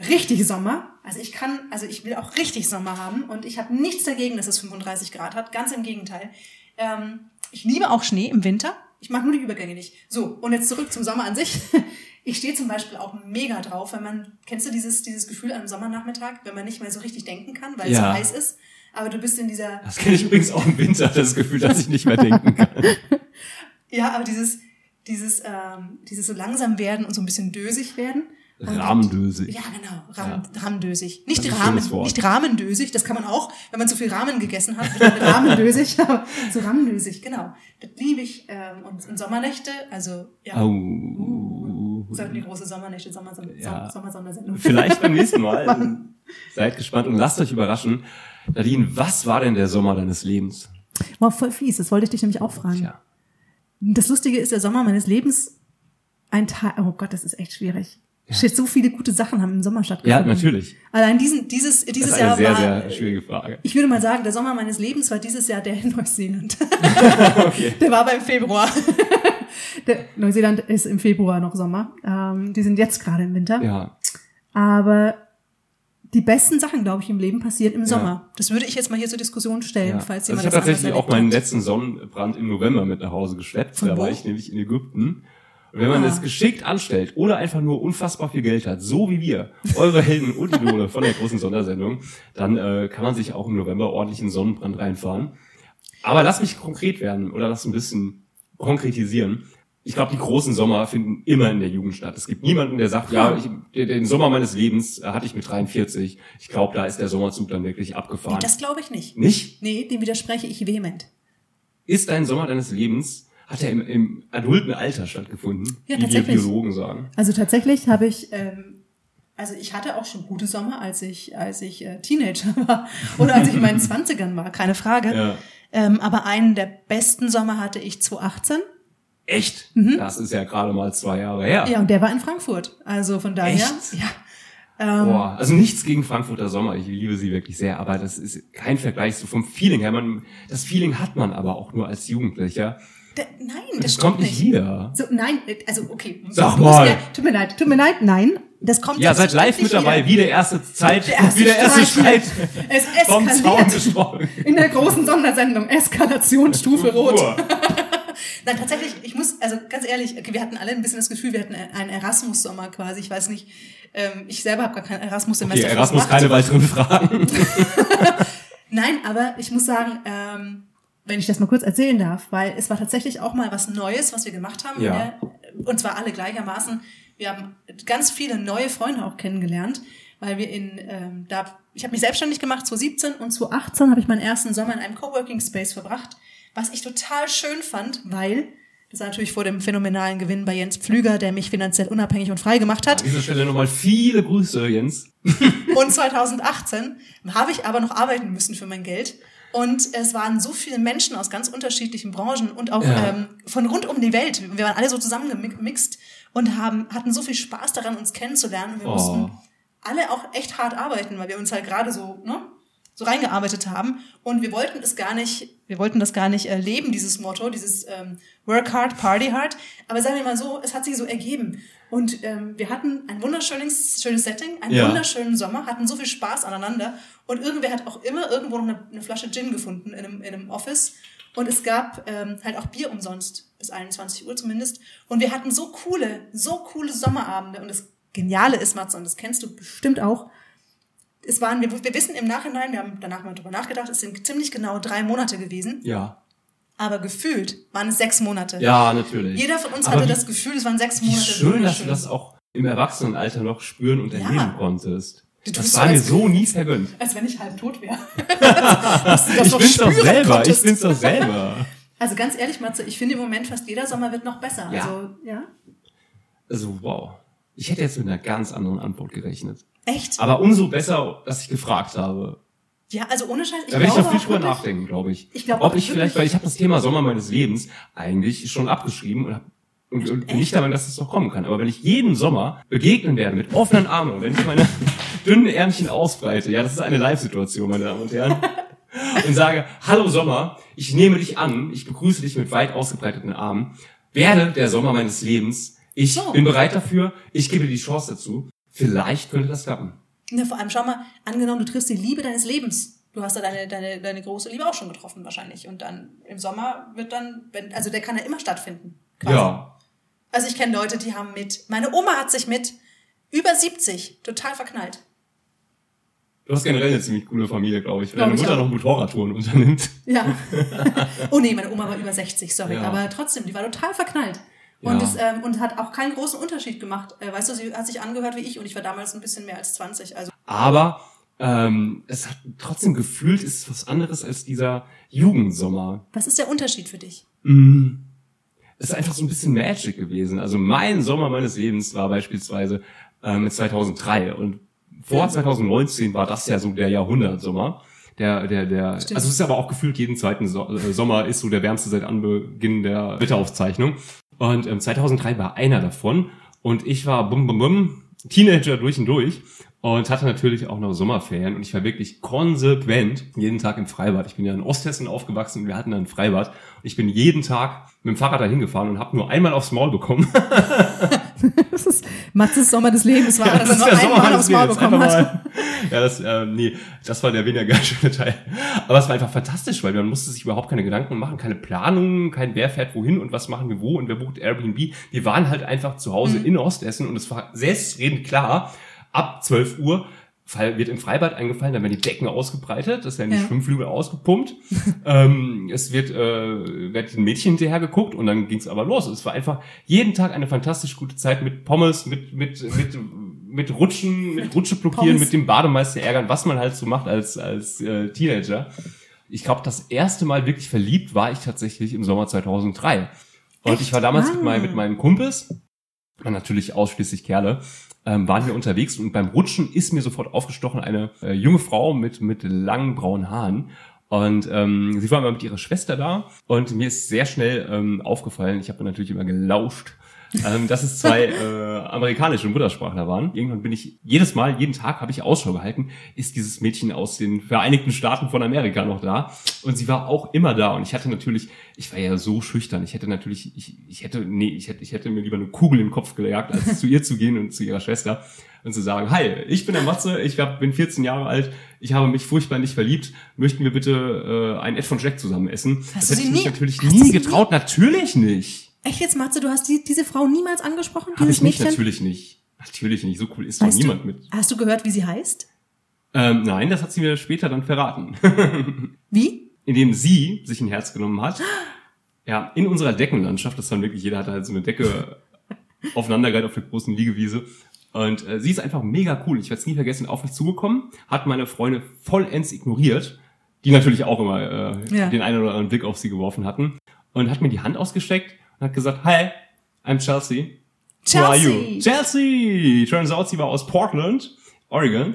richtig Sommer. Also ich kann, also ich will auch richtig Sommer haben und ich habe nichts dagegen, dass es 35 Grad hat. Ganz im Gegenteil. Ähm, ich liebe auch Schnee im Winter. Ich mag nur die Übergänge nicht. So, und jetzt zurück zum Sommer an sich. Ich stehe zum Beispiel auch mega drauf, wenn man, kennst du dieses, dieses Gefühl an einem Sommernachmittag, wenn man nicht mehr so richtig denken kann, weil es Ja. so heiß ist, aber du bist in dieser, Das kenne ich übrigens auch im Winter, das Gefühl, dass ich nicht mehr denken kann. ja, aber dieses, dieses, ähm, dieses so langsam werden und so ein bisschen dösig werden. Rahmendösig. Ja, genau. Rahmen, Rahmendösig. Nicht Rahmen, nicht Rahmendösig. Das kann man auch, wenn man zu viel Rahmen gegessen hat. Rahmendösig. aber so Rahmendösig, genau. Das liebe ich. Ähm, und, und Sommernächte, also ja. Oh. Sollten die große Sommernächte, Sommer, Sommer, Ja. Sommersondersendung. Vielleicht beim nächsten Mal. Seid gespannt und lasst euch überraschen. Nadine, was war denn der Sommer deines Lebens? Wow, voll fies. Das wollte ich dich nämlich auch fragen. Tja. Das Lustige ist, der Sommer meines Lebens, ein Teil, oh Gott, das ist echt schwierig. Shit, so viele gute Sachen haben im Sommer Ja, stattgefunden. natürlich. Allein diesen, dieses, Das dieses ist eine Jahr sehr, war, sehr schwierige Frage. ich würde mal sagen, der Sommer meines Lebens war dieses Jahr der in Neuseeland. Okay. Der war beim Februar. Der, Neuseeland ist im Februar noch Sommer. Ähm, die sind jetzt gerade im Winter. Ja. Aber die besten Sachen, glaube ich, im Leben passieren im Sommer. Das würde ich jetzt mal hier zur Diskussion stellen, ja. falls Also jemand ich habe tatsächlich auch meinen letzten Sonnenbrand im November mit nach Hause geschleppt. Von da war wo? ich nämlich in Ägypten. Und wenn man Ah. es geschickt anstellt oder einfach nur unfassbar viel Geld hat, so wie wir, eure Helden und Idole von der großen Sondersendung, dann äh, kann man sich auch im November ordentlichen Sonnenbrand reinfahren. Aber lass mich konkret werden oder lass ein bisschen konkretisieren. Ich glaube, die großen Sommer finden immer in der Jugend statt. Es gibt niemanden, der sagt, ja, ich, den- Sommer meines Lebens äh, hatte ich mit 43. Ich glaube, da ist der Sommerzug dann wirklich abgefahren. Nee, das glaube ich nicht. Nicht? Nee, dem widerspreche ich vehement. Ist dein Sommer deines Lebens, hat er im, im adulten Alter stattgefunden, Ja, wie wir tatsächlich. Biologen sagen. Also tatsächlich habe ich, ähm, also ich hatte auch schon gute Sommer, als ich, als ich äh, Teenager war oder als ich in meinen Zwanzigern war, keine Frage. Ja. Ähm, aber einen der besten Sommer hatte ich 2018. Echt? Das ist ja gerade mal zwei Jahre her. Mhm. Ja, und der war in Frankfurt. Also von daher, Echt? ja. Ähm, Boah, also nichts gegen Frankfurter Sommer. Ich liebe sie wirklich sehr, aber das ist kein Vergleich so vom Feeling her. Man, das Feeling hat man aber auch nur als Jugendlicher. der, nein, Das, das, kommt nicht wieder. So, nein, also okay. Sag Du mal. Ja, tut mir leid, tut mir leid, nein. Das kommt Ja, seid live mit dabei, wieder. wie der erste Zeit, Der erste wie der erste Streit. Es vom Zaun eskaliert gesprochen. in der großen Sondersendung Eskalationsstufe Rot. Nein, tatsächlich, ich muss, also ganz ehrlich, okay, wir hatten alle ein bisschen das Gefühl, wir hatten einen Erasmus-Sommer quasi. Ich weiß nicht, ähm, ich selber habe gar kein Okay, Erasmus-Semester Erasmus, verbracht. keine weiteren Fragen. Nein, aber ich muss sagen, ähm, wenn ich das mal kurz erzählen darf, weil es war tatsächlich auch mal was Neues, was wir gemacht haben. Ja. Ne? Und zwar alle gleichermaßen. Wir haben ganz viele neue Freunde auch kennengelernt, weil wir in, ähm, da, ich habe mich selbstständig gemacht 2017 und 2018 habe ich meinen ersten Sommer in einem Coworking Space verbracht, was ich total schön fand, weil das war natürlich vor dem phänomenalen Gewinn bei Jens Pflüger, der mich finanziell unabhängig und frei gemacht hat. An dieser Stelle nochmal viele Grüße, Jens. Und 2018 habe ich aber noch arbeiten müssen für mein Geld. Und es waren so viele Menschen aus ganz unterschiedlichen Branchen und auch Ja. ähm, von rund um die Welt. Wir waren alle so zusammengemixt und haben, hatten so viel Spaß daran, uns kennenzulernen. Und wir Oh. mussten alle auch echt hart arbeiten, weil wir uns halt gerade so, ne, so reingearbeitet haben. Und wir wollten es gar nicht, wir wollten das gar nicht erleben, dieses Motto, dieses ähm, Work hard, party hard. Aber sagen wir mal so, es hat sich so ergeben. Und ähm, wir hatten ein wunderschönes schönes Setting, einen Ja. wunderschönen Sommer, hatten so viel Spaß aneinander. Und irgendwer hat auch immer irgendwo noch eine, eine Flasche Gin gefunden in einem, in einem Office. Und es gab ähm, halt auch Bier umsonst, bis 21 Uhr zumindest. Und wir hatten so coole, so coole Sommerabende. Und das Geniale ist, Matze, und das kennst du bestimmt auch, es waren, wir, wir wissen im Nachhinein, wir haben danach mal drüber nachgedacht, es sind ziemlich genau drei Monate gewesen, Ja. aber gefühlt waren es sechs Monate. Ja, natürlich. Jeder von uns Aber hatte wie- das Gefühl, es waren sechs Wie Monate. schön, dass du das auch im Erwachsenenalter noch spüren und erleben Ja. konntest. Du Das war mir so nie vergönnt. Als wenn ich halb tot wäre. Ich bin's doch selber, konntest. ich bin's doch selber. Also ganz ehrlich, Matze, ich finde im Moment fast jeder Sommer wird noch besser. Ja. Also, ja. Also, wow. Ich hätte jetzt mit einer ganz anderen Antwort gerechnet. Echt? Aber umso besser, dass ich gefragt habe. Ja, also ohne Scheiß. Ich Da werde ich noch viel drüber nachdenken, glaube ich. Ich glaube Ob ich vielleicht, weil ich habe das Thema Sommer meines Lebens eigentlich schon abgeschrieben und, hab, und, und bin nicht Meinung, dass es noch kommen kann. Aber wenn ich jeden Sommer begegnen werde mit offenen Armen und wenn ich meine dünnen Ärmchen ausbreite, ja, das ist eine Live-Situation, meine Damen und Herren, und sage, hallo Sommer, ich nehme dich an, ich begrüße dich mit weit ausgebreiteten Armen, werde der Sommer meines Lebens, ich So. bin bereit dafür, ich gebe dir die Chance dazu, vielleicht könnte das klappen. Ja, vor allem, schau mal, angenommen, du triffst die Liebe deines Lebens. Du hast da deine, deine, deine große Liebe auch schon getroffen wahrscheinlich. Und dann im Sommer wird dann, wenn, also der kann ja immer stattfinden. quasi. Ja, Also ich kenne Leute, die haben mit, meine Oma hat sich mit über 70 total verknallt. Du hast generell eine ziemlich coole Familie, glaube ich. Wenn deine Mutter auch. noch Motorradtouren unternimmt. Ja. oh nee, meine Oma war über 60, sorry. Ja. Aber trotzdem, die war total verknallt. Und, Ja. es, ähm, und hat auch keinen großen Unterschied gemacht. Äh, weißt du, sie hat sich angehört wie ich und ich war damals ein bisschen mehr als 20. Also Aber ähm, es hat trotzdem gefühlt, ist es was anderes als dieser Jugendsommer. was ist der Unterschied für dich? Mm. Es ist einfach so ein bisschen Magic gewesen. Also mein Sommer meines Lebens war beispielsweise ähm, 2003 und vor 2019 war das ja so der Jahrhundertsommer. Der, der, der, Stimmt. also es ist aber auch gefühlt jeden zweiten so äh, Sommer ist so der wärmste seit Anbeginn der Wetteraufzeichnung. Und ähm, 2003 war einer davon und ich war bum bum bum Teenager durch und durch und hatte natürlich auch noch Sommerferien und ich war wirklich konsequent jeden Tag im Freibad. Ich bin ja in Osthessen aufgewachsen und wir hatten ein Freibad. Ich bin jeden Tag mit dem Fahrrad dahin gefahren und habe nur einmal aufs Maul bekommen. Das ist Matzes Sommer des Lebens war, dass er Das ist nur der Sommer einmal aufs Maul bekommen hat. ja, das, äh, nee, das war der weniger schöne Teil. Aber es war einfach fantastisch, weil man musste sich überhaupt keine Gedanken machen, keine Planung, kein wer fährt wohin und was machen wir wo und wer bucht Airbnb. Wir waren halt einfach zu Hause Mhm. in Ostessen und es war selbstredend klar, ab 12 Uhr Fall wird im Freibad eingefallen, dann werden die Decken ausgebreitet, das werden die Ja. Schwimmflügel ausgepumpt. ähm, es wird, äh, wird ein Mädchen hinterher geguckt und dann ging es aber los. Es war einfach jeden Tag eine fantastisch gute Zeit mit Pommes, mit, mit, mit, mit Rutschen, mit Rutsche blockieren, Pommes. mit dem Bademeister ärgern, was man halt so macht als, als äh, Teenager. Ich glaube, das erste Mal wirklich verliebt war ich tatsächlich im Sommer 2003. Und Echt? ich war damals mit, Ah. mein, mit meinen Kumpels, natürlich ausschließlich Kerle, ähm, waren wir unterwegs und beim Rutschen ist mir sofort aufgestochen eine äh, junge Frau mit, mit langen braunen Haaren. Und ähm, sie war mal mit ihrer Schwester da und mir ist sehr schnell ähm, aufgefallen, ich habe natürlich immer gelauscht, ähm, dass es zwei äh, amerikanische Muttersprachler waren. Irgendwann bin ich jedes Mal, jeden Tag habe ich Ausschau gehalten, ist dieses Mädchen aus den Vereinigten Staaten von Amerika noch da? Und sie war auch immer da. Und ich hatte natürlich, ich war ja so schüchtern, ich hätte natürlich, ich, ich hätte, nee, ich hätte, ich hätte mir lieber eine Kugel in den Kopf gejagt, als zu ihr zu gehen und zu ihrer Schwester und zu sagen, hi, ich bin der Matze, ich hab, bin 14 Jahre alt, ich habe mich furchtbar nicht verliebt, möchten wir bitte äh, ein Ed von Jack zusammen essen? Hast das hätte ich mich nie- natürlich nie getraut, natürlich nicht. Echt jetzt, Matze, du hast die, diese Frau niemals angesprochen? Dieses ich nicht, Mädchen? natürlich nicht. Natürlich nicht. So cool ist doch Weißt niemand du, mit. Hast du gehört, wie sie heißt? Ähm, nein, das hat sie mir später dann verraten. Wie? Indem sie sich ein Herz genommen hat. Ja, in unserer Deckenlandschaft, das war wirklich, jeder hatte halt so eine Decke aufeinandergereiht auf der großen Liegewiese. Und äh, sie ist einfach mega cool. Ich werde es nie vergessen, auf mich zugekommen, hat meine Freunde vollends ignoriert, die natürlich auch immer äh, Ja. den einen oder anderen Blick auf sie geworfen hatten. Und hat mir die Hand ausgesteckt und hat gesagt, hi, I'm Chelsea. Who are you? Chelsea! Turns out, sie war aus Portland, Oregon.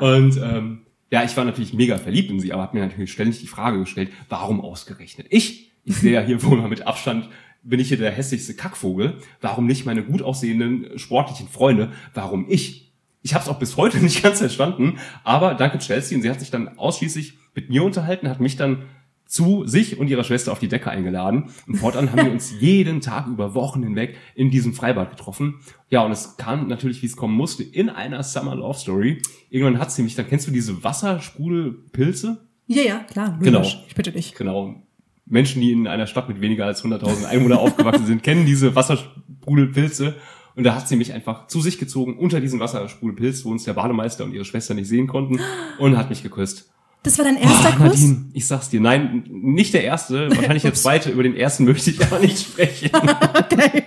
Und ähm, ja, ich war natürlich mega verliebt in sie, aber habe mir natürlich ständig die Frage gestellt, warum ausgerechnet ich? Ich sehe ja hier wohl mal mit Abstand, bin ich hier der hässlichste Kackvogel. Warum nicht meine gut aussehenden, sportlichen Freunde? Warum ich? Ich habe es auch bis heute nicht ganz verstanden, aber danke Chelsea und sie hat sich dann ausschließlich mit mir unterhalten, hat mich dann zu sich und ihrer Schwester auf die Decke eingeladen. Und fortan haben wir uns jeden Tag über Wochen hinweg in diesem Freibad getroffen. Ja, und es kam natürlich, wie es kommen musste, in einer Summer Love Story. Irgendwann hat sie mich, dann kennst du diese Wassersprudelpilze? Ja, ja, klar. Genau. Ich bitte dich. Genau. Menschen, die in einer Stadt mit weniger als 100.000 Einwohnern aufgewachsen sind, kennen diese Wassersprudelpilze. Und da hat sie mich einfach zu sich gezogen unter diesen Wassersprudelpilz, wo uns der Bademeister und ihre Schwester nicht sehen konnten, und hat mich geküsst. Das war dein erster Oh, Kuss? Nadine, ich sag's dir, nein, nicht der erste, wahrscheinlich der zweite, über den ersten möchte ich aber nicht sprechen. Okay.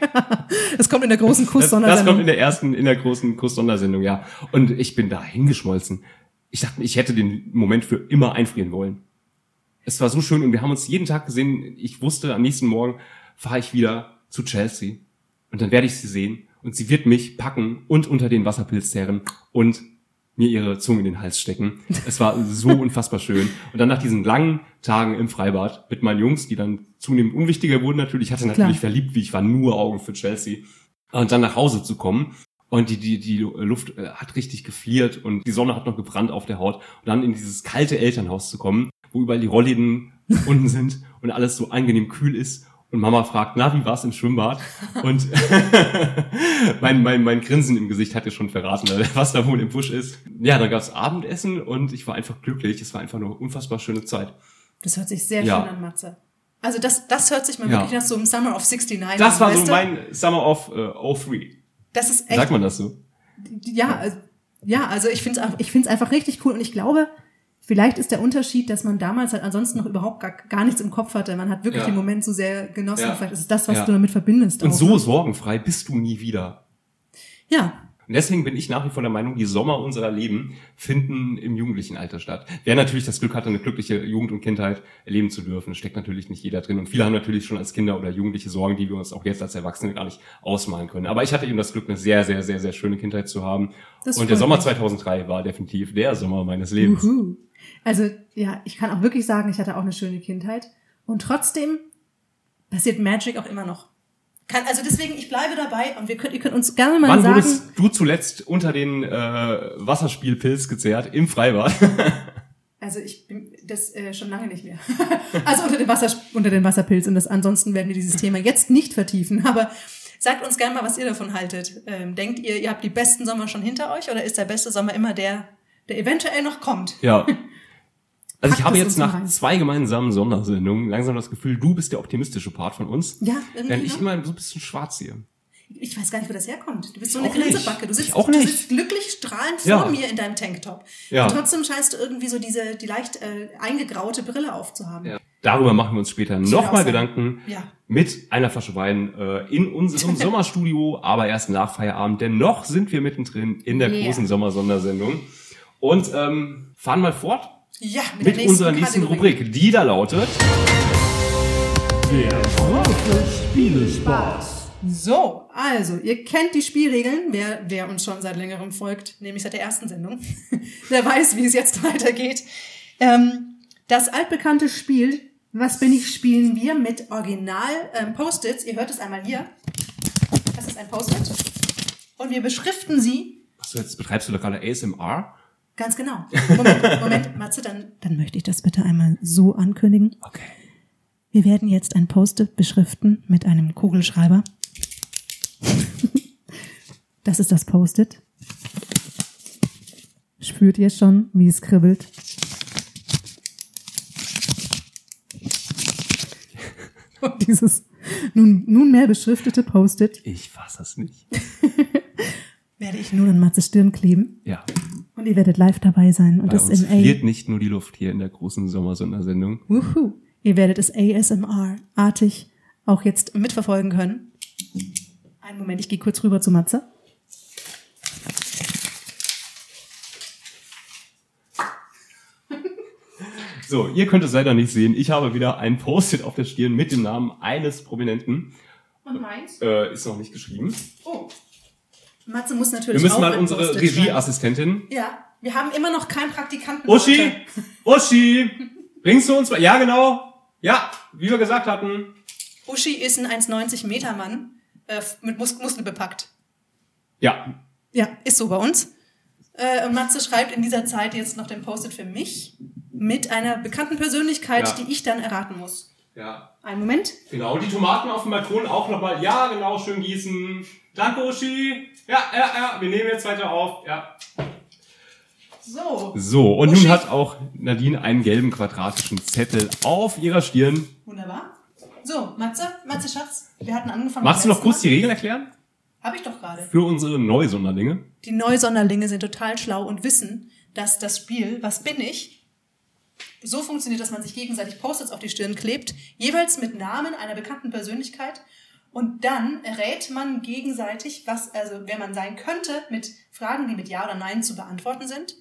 Das kommt in der großen Das, das kommt in Kuss-Sondersendung. der ersten, in der großen Kuss-Sondersendung, ja. Und ich bin da hingeschmolzen. Ich dachte, ich hätte den Moment für immer einfrieren wollen. Es war so schön und wir haben uns jeden Tag gesehen. Ich wusste, am nächsten Morgen fahre ich wieder zu Chelsea und dann werde ich sie sehen und sie wird mich packen und unter den Wasserpilz zerren und mir ihre Zunge in den Hals stecken. Es war so unfassbar schön. Und dann nach diesen langen Tagen im Freibad mit meinen Jungs, die dann zunehmend unwichtiger wurden natürlich, ich hatte natürlich Klar. verliebt, wie ich war, nur Augen für Chelsea. Und dann nach Hause zu kommen und die, die, die Luft äh, hat richtig gefliert und die Sonne hat noch gebrannt auf der Haut. Und dann in dieses kalte Elternhaus zu kommen, wo überall die Rollläden unten sind und alles so angenehm kühl ist. Und Mama fragt, na, wie war's im Schwimmbad? Und mein, mein, mein Grinsen im Gesicht hat ja schon verraten, was da wohl im Busch ist. Ja, dann gab's Abendessen und ich war einfach glücklich. Es war einfach eine unfassbar schöne Zeit. Das hört sich sehr Ja. schön an, Matze. Also das, das hört sich mal Ja. wirklich nach so einem Summer of 69 Das an, war so mein Summer of äh, 03. Das ist echt Sagt man das so? ja, also, ja, also ich finde es ich find's einfach richtig cool und ich glaube, vielleicht ist der Unterschied, dass man damals halt ansonsten noch überhaupt gar, gar nichts im Kopf hatte. Man hat wirklich Ja. den Moment so sehr genossen. Ja. Vielleicht ist es das, was Ja. du damit verbindest. Und auch. so sorgenfrei bist du nie wieder. Ja, Und deswegen bin ich nach wie vor der Meinung, die Sommer unserer Leben finden im jugendlichen Alter statt. Wer natürlich das Glück hatte, eine glückliche Jugend und Kindheit erleben zu dürfen, steckt natürlich nicht jeder drin. Und viele haben natürlich schon als Kinder oder Jugendliche Sorgen, die wir uns auch jetzt als Erwachsene gar nicht ausmalen können. Aber ich hatte eben das Glück, eine sehr, sehr, sehr, sehr schöne Kindheit zu haben. Das und der Sommer mich. 2003 war definitiv der Sommer meines Lebens. Juhu. Also ja, ich kann auch wirklich sagen, ich hatte auch eine schöne Kindheit. Und trotzdem passiert Magic auch immer noch. Kann, also deswegen, ich bleibe dabei und wir könnt, ihr könnt uns gerne mal Wann sagen. wurdest du zuletzt unter den äh, Wasserspielpilz gezerrt im Freibad? Also ich bin das äh, schon lange nicht mehr. also unter dem Wasser unter den Wasserpilz und das ansonsten werden wir dieses Thema jetzt nicht vertiefen, aber sagt uns gerne mal, was ihr davon haltet. Ähm, denkt ihr, ihr habt die besten Sommer schon hinter euch oder ist der beste Sommer immer der, der eventuell noch kommt. Ja. Also ich habe jetzt nach rein. zwei gemeinsamen Sondersendungen langsam das Gefühl, du bist der optimistische Part von uns. Ja, irgendwie, Während ich immer so ein bisschen schwarz sehe. Ich weiß gar nicht, wo das herkommt. Du bist so Ich eine. Gläsebacke. Du sitzt, auch du nicht. sitzt glücklich strahlend vor Ja. mir in deinem Tanktop. Ja. Und trotzdem scheinst du irgendwie so diese, die leicht äh, eingegraute Brille aufzuhaben. Ja. Darüber machen wir uns später nochmal. Gedanken. Ja. Mit einer Flasche Wein äh, in unserem Sommerstudio, aber erst nach Feierabend, denn noch sind wir mittendrin in der Yeah. großen Sommersondersendung. Und ähm, fahren mal fort Ja, mit, mit der nächsten unserer nächsten Kategorie. Rubrik, die da lautet. Der große Spielespaß. So, also, ihr kennt die Spielregeln, wer, wer uns schon seit längerem folgt, nämlich seit der ersten Sendung, der weiß, wie es jetzt weitergeht. Ähm, das altbekannte Spiel, was bin ich, spielen wir mit Original ähm, Post-its. Ihr hört es einmal hier. Das ist ein Post-it. Und wir beschriften sie Achso, jetzt betreibst du gerade ASMR? Ganz genau. Moment, Moment, Matze, dann, dann möchte ich das bitte einmal so ankündigen. Okay. Wir werden jetzt ein Post-it beschriften mit einem Kugelschreiber. Das ist das Post-it. Spürt ihr schon, wie es kribbelt? Und dieses nun, nunmehr beschriftete Post-it Ich fass das nicht. werde ich nun an Matzes Stirn kleben. Ja. Und ihr werdet live dabei sein und Bei das uns in A. verliert nicht nur die Luft hier in der großen Sommersondersendung. Wuhu. Ihr werdet es ASMR-artig auch jetzt mitverfolgen können. Einen Moment, ich gehe kurz rüber zu Matze. So, ihr könnt es leider nicht sehen. Ich habe wieder ein Post-it auf der Stirn mit dem Namen eines Prominenten. Und meins? Äh, ist noch nicht geschrieben. Oh. Matze muss natürlich Wir müssen auch mal unsere. Regieassistentin. Ja, wir haben immer noch keinen Praktikanten. Uschi! Uschi! Bringst du uns mal? Ja, genau. Ja, wie wir gesagt hatten. Uschi ist ein 1,90 Meter Mann, äh, mit Mus Muskel bepackt. Ja. Ja, ist so bei uns. Äh, und Matze schreibt in dieser Zeit jetzt noch den Post-it für mich mit einer bekannten Persönlichkeit, Ja. die ich dann erraten muss. Ja. Einen Moment. Genau, die Tomaten auf dem Balkon auch nochmal. Ja, genau, schön gießen. Danke, Uschi. Ja, ja, ja, wir nehmen jetzt weiter auf. Ja. So, So, und Uschi. nun hat auch Nadine einen gelben quadratischen Zettel auf ihrer Stirn. wunderbar. So, Matze, Matze Schatz, wir hatten angefangen. Magst du noch kurz die Regeln erklären? Habe ich doch gerade. Für unsere Neusonderlinge. Die Neusonderlinge sind total schlau und wissen, dass das Spiel Was bin ich? so funktioniert, dass man sich gegenseitig Post-its auf die Stirn klebt, jeweils mit Namen einer bekannten Persönlichkeit. Und dann rät man gegenseitig, was, also wer man sein könnte, mit Fragen, die mit Ja oder Nein zu beantworten sind.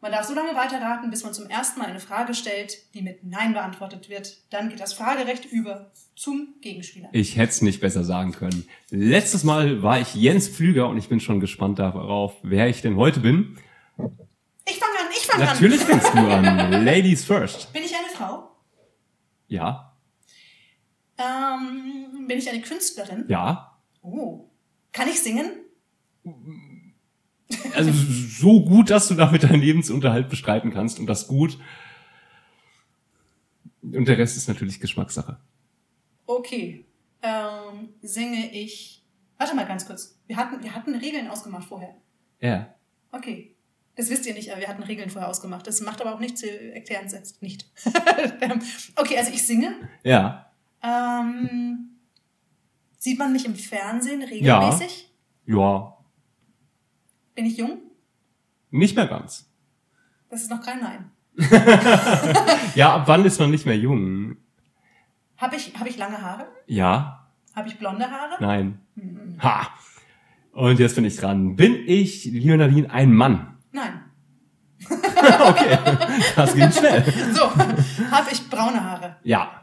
Man darf so lange weiterraten, bis man zum ersten Mal eine Frage stellt, die mit Nein beantwortet wird. Dann geht das Fragerecht über zum Gegenspieler. Ich hätte es nicht besser sagen können. Letztes Mal war ich Jens Pflüger und ich bin schon gespannt darauf, wer ich denn heute bin. Ich fange an, ich fange an. Natürlich fängst du an. Ladies first. Bin ich eine Frau? Ja, Ähm, bin ich eine Künstlerin? ja. Oh. Kann ich singen? Also so gut, dass du damit deinen Lebensunterhalt bestreiten kannst und das gut. Und der Rest ist natürlich Geschmackssache. Okay. Ähm, singe ich. Warte mal ganz kurz. Wir hatten, wir hatten Regeln ausgemacht vorher. Ja. Okay. Das wisst ihr nicht, aber wir hatten Regeln vorher ausgemacht. Das macht aber auch nichts, wir erklären es jetzt nicht. Ähm, okay, also ich singe. Ja. Ähm, sieht man mich im Fernsehen regelmäßig? Ja. Bin ich jung? Nicht mehr ganz. Das ist noch kein Nein. Ja, ab wann ist man nicht mehr jung? Habe ich, hab ich lange Haare? Ja. Habe ich blonde Haare? Nein. Ha. Und jetzt bin ich dran. Bin ich, liebe Nadine, ein Mann? Nein. Okay. Das ging schnell. So, habe ich braune Haare? Ja.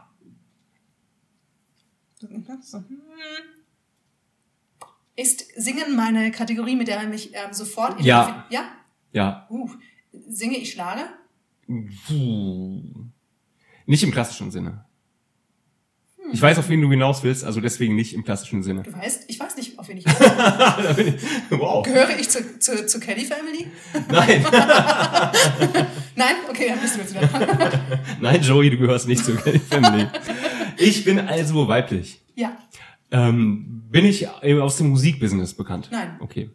Ist Singen meine Kategorie, mit der man mich ähm, sofort Ja. Ja? Ja. Uh, singe ich Schlager? Puh. Nicht im klassischen Sinne. Ich weiß, auf wen du hinaus willst, also deswegen nicht im klassischen Sinne. Du weißt, ich weiß nicht, auf wen ich bin ich, wow. Gehöre ich zu, zu, zu Kelly Family? Nein, Nein? Okay, dann bist du jetzt wieder nein, Joey, du gehörst nicht zur Kelly Family. Ich bin also weiblich. Ja. Ähm, bin ich aus dem Musikbusiness bekannt? Nein. Okay.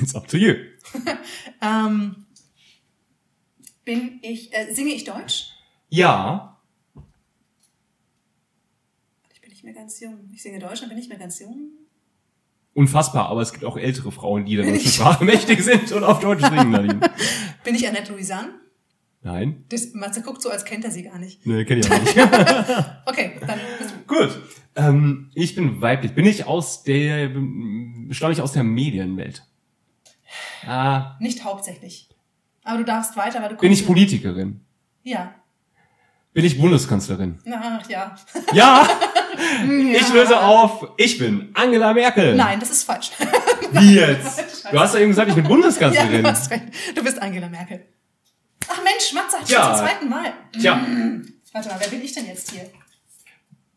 It's up to you. Ähm, bin ich, äh, singe ich Deutsch? Ja, Ich bin nicht mehr ganz jung. Ich singe Deutsch und bin nicht mehr ganz jung. unfassbar, aber es gibt auch ältere Frauen, die der deutschen Sprache mächtig sind und auf Deutsch singen, Nadine. Bin ich Annette Louisanne? Nein? Das, Matze guckt so, als kennt er sie gar nicht. Ne, kenn ich auch nicht. Okay, dann bist du. Gut. Ähm, ich bin weiblich. Bin ich aus der, stamme ich aus der Medienwelt? Ah, Nicht hauptsächlich. Aber du darfst weiter, weil du bin ich Politikerin? Ja. Bin ich Bundeskanzlerin? Ach ja. Ja! Ich löse auf. Ich bin Angela Merkel. Nein, das ist falsch. Wie jetzt? Du hast ja eben gesagt, ich bin ja, Bundeskanzlerin. du hast recht. Du bist Angela Merkel. Ach Mensch, Matze hat Ja. schon zum zweiten Mal. Tja, Warte mal, wer bin ich denn jetzt hier?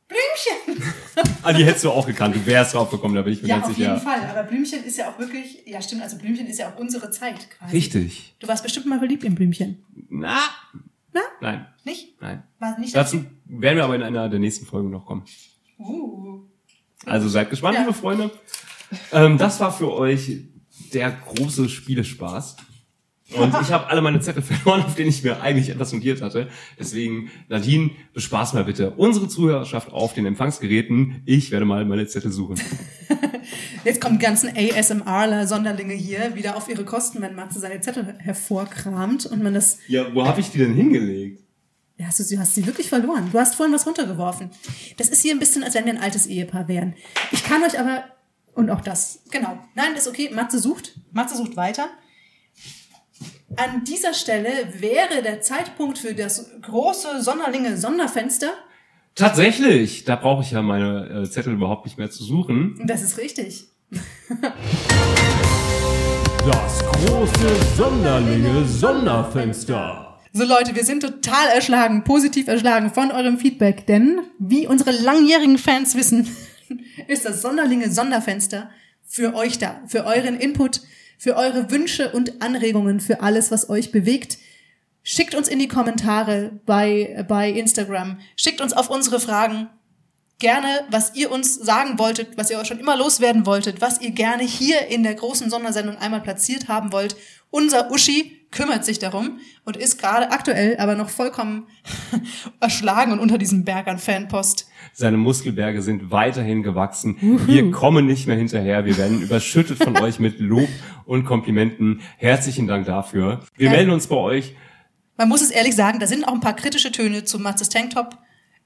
Blümchen! ah, die hättest du auch gekannt. Du wärst drauf gekommen, da bin ich mir Ja, ganz auf sicher. jeden Fall. Aber Blümchen ist ja auch wirklich, ja stimmt, also Blümchen ist ja auch unsere Zeit quasi. Richtig. Du warst bestimmt mal verliebt in Blümchen. Na? Na? Nein, Nicht? nein. War nicht Dazu werden wir aber in einer der nächsten Folgen noch kommen. Uh. Also seid gespannt, Ja. liebe Freunde. Ähm, das war für euch der große Spielespaß. Und ich habe alle meine Zettel verloren, auf denen ich mir eigentlich etwas notiert hatte. Deswegen, Nadine, bespaß mal bitte unsere Zuhörerschaft auf den Empfangsgeräten. Ich werde mal meine Zettel suchen. Jetzt kommen die ganzen ASMRler-Sonderlinge hier wieder auf ihre Kosten, wenn Matze seine Zettel hervorkramt und man das Ja, wo habe ich die denn hingelegt? Ja, hast du, sie- hast sie wirklich verloren. Du hast vorhin was runtergeworfen. Das ist hier ein bisschen, als wenn wir ein altes Ehepaar wären. Ich kann euch aber, und auch das, genau. Nein, das ist okay. Matze sucht. Matze sucht weiter. An dieser Stelle wäre der Zeitpunkt für das große Sonderlinge Sonderfenster. Tatsächlich, da brauche ich ja meine äh, Zettel überhaupt nicht mehr zu suchen. Das ist richtig. Das große Sonderlinge Sonderfenster. So Leute, wir sind total erschlagen, positiv erschlagen von eurem Feedback, denn wie unsere langjährigen Fans wissen, ist das Sonderlinge Sonderfenster für euch da, für euren Input, für eure Wünsche und Anregungen, für alles, was euch bewegt. Schickt uns in die Kommentare bei, bei Instagram, schickt uns auf unsere Fragen gerne, was ihr uns sagen wolltet, was ihr schon immer loswerden wolltet, was ihr gerne hier in der großen Sondersendung einmal platziert haben wollt. Unser Uschi kümmert sich darum und ist gerade aktuell aber noch vollkommen erschlagen und unter diesem Berg an Fanpost. Seine Muskelberge sind weiterhin gewachsen. Wir kommen nicht mehr hinterher. Wir werden überschüttet von euch mit Lob und Komplimenten. Herzlichen Dank dafür. Wir Ja. melden uns bei euch. Man muss es ehrlich sagen, da sind auch ein paar kritische Töne zu Matzes Tanktop.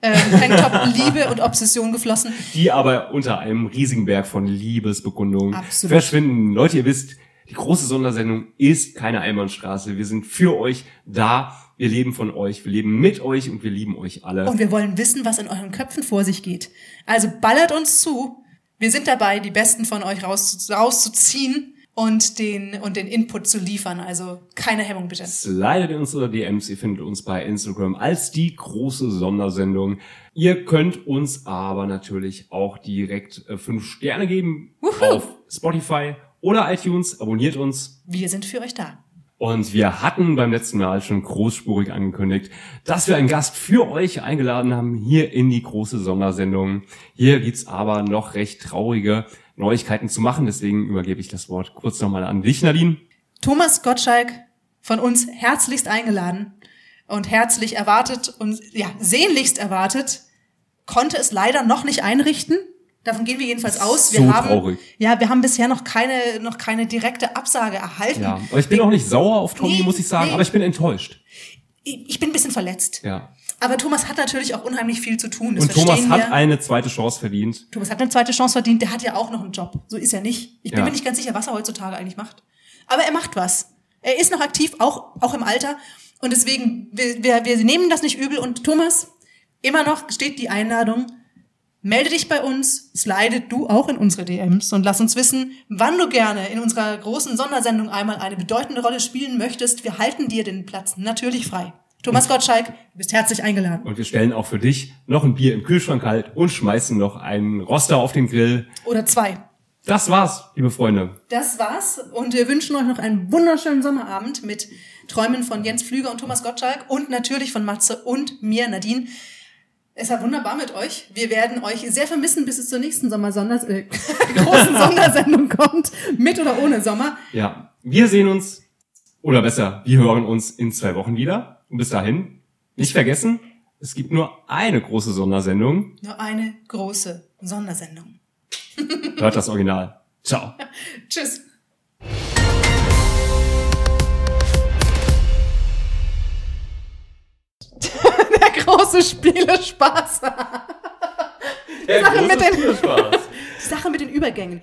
Äh, Tanktop Liebe und Obsession geflossen. die aber unter einem riesigen Berg von Liebesbekundungen Absolut. verschwinden. Leute, ihr wisst, die große Sondersendung ist keine Einbahnstraße. Wir sind für euch da. Wir leben von euch. Wir leben mit euch und wir lieben euch alle. Und wir wollen wissen, was in euren Köpfen vor sich geht. Also ballert uns zu. Wir sind dabei, die Besten von euch raus, rauszuziehen und den, und den Input zu liefern. Also keine Hemmung bitte. Slidet in unsere DMs. Ihr findet uns bei Instagram als die große Sondersendung. Ihr könnt uns aber natürlich auch direkt äh, fünf Sterne geben auf Spotify oder iTunes. Abonniert uns. Wir sind für euch da. Und wir hatten beim letzten Mal schon großspurig angekündigt, dass wir einen Gast für euch eingeladen haben, hier in die große Sondersendung. Hier gibt's aber noch recht traurige Neuigkeiten zu machen, deswegen übergebe ich das Wort kurz nochmal an dich, Nadine. Thomas Gottschalk von uns herzlichst eingeladen und herzlich erwartet und ja, sehnlichst erwartet, konnte es leider noch nicht einrichten. Davon gehen wir jedenfalls aus. Wir So haben, traurig. Ja, wir haben bisher noch keine, noch keine direkte Absage erhalten. Ja, aber ich bin auch nicht sauer auf Tommy, Nee, muss ich sagen, nee. aber ich bin enttäuscht. Ich bin ein bisschen verletzt. Ja. Aber Thomas hat natürlich auch unheimlich viel zu tun. Das Und Thomas hat wir. eine zweite Chance verdient. Thomas hat eine zweite Chance verdient. Der hat ja auch noch einen Job. So ist er nicht. Ich bin Ja. mir nicht ganz sicher, was er heutzutage eigentlich macht. Aber er macht was. Er ist noch aktiv, auch, auch im Alter. Und deswegen, wir, wir, wir nehmen das nicht übel. Und Thomas, immer noch steht die Einladung. Melde dich bei uns, slide du auch in unsere DMs und lass uns wissen, wann du gerne in unserer großen Sondersendung einmal eine bedeutende Rolle spielen möchtest. Wir halten dir den Platz natürlich frei. Thomas Gottschalk, du bist herzlich eingeladen. Und wir stellen auch für dich noch ein Bier im Kühlschrank kalt und schmeißen noch einen Roster auf den Grill. Oder zwei. Das war's, liebe Freunde. Das war's und wir wünschen euch noch einen wunderschönen Sommerabend mit Träumen von Jens Flüger und Thomas Gottschalk und natürlich von Matze und mir, Nadine. Es war wunderbar mit euch. Wir werden euch sehr vermissen, bis es zur nächsten Sommersonders äh, großen Sondersendung kommt. Mit oder ohne Sommer. Ja, wir sehen uns, oder besser, wir hören uns in zwei Wochen wieder. Und bis dahin, nicht vergessen, es gibt nur eine große Sondersendung. Nur eine große Sondersendung. Hört das Original. Ciao. Tschüss. Große Spielespaß. Der Sache mit den-. Die Sache mit den Übergängen.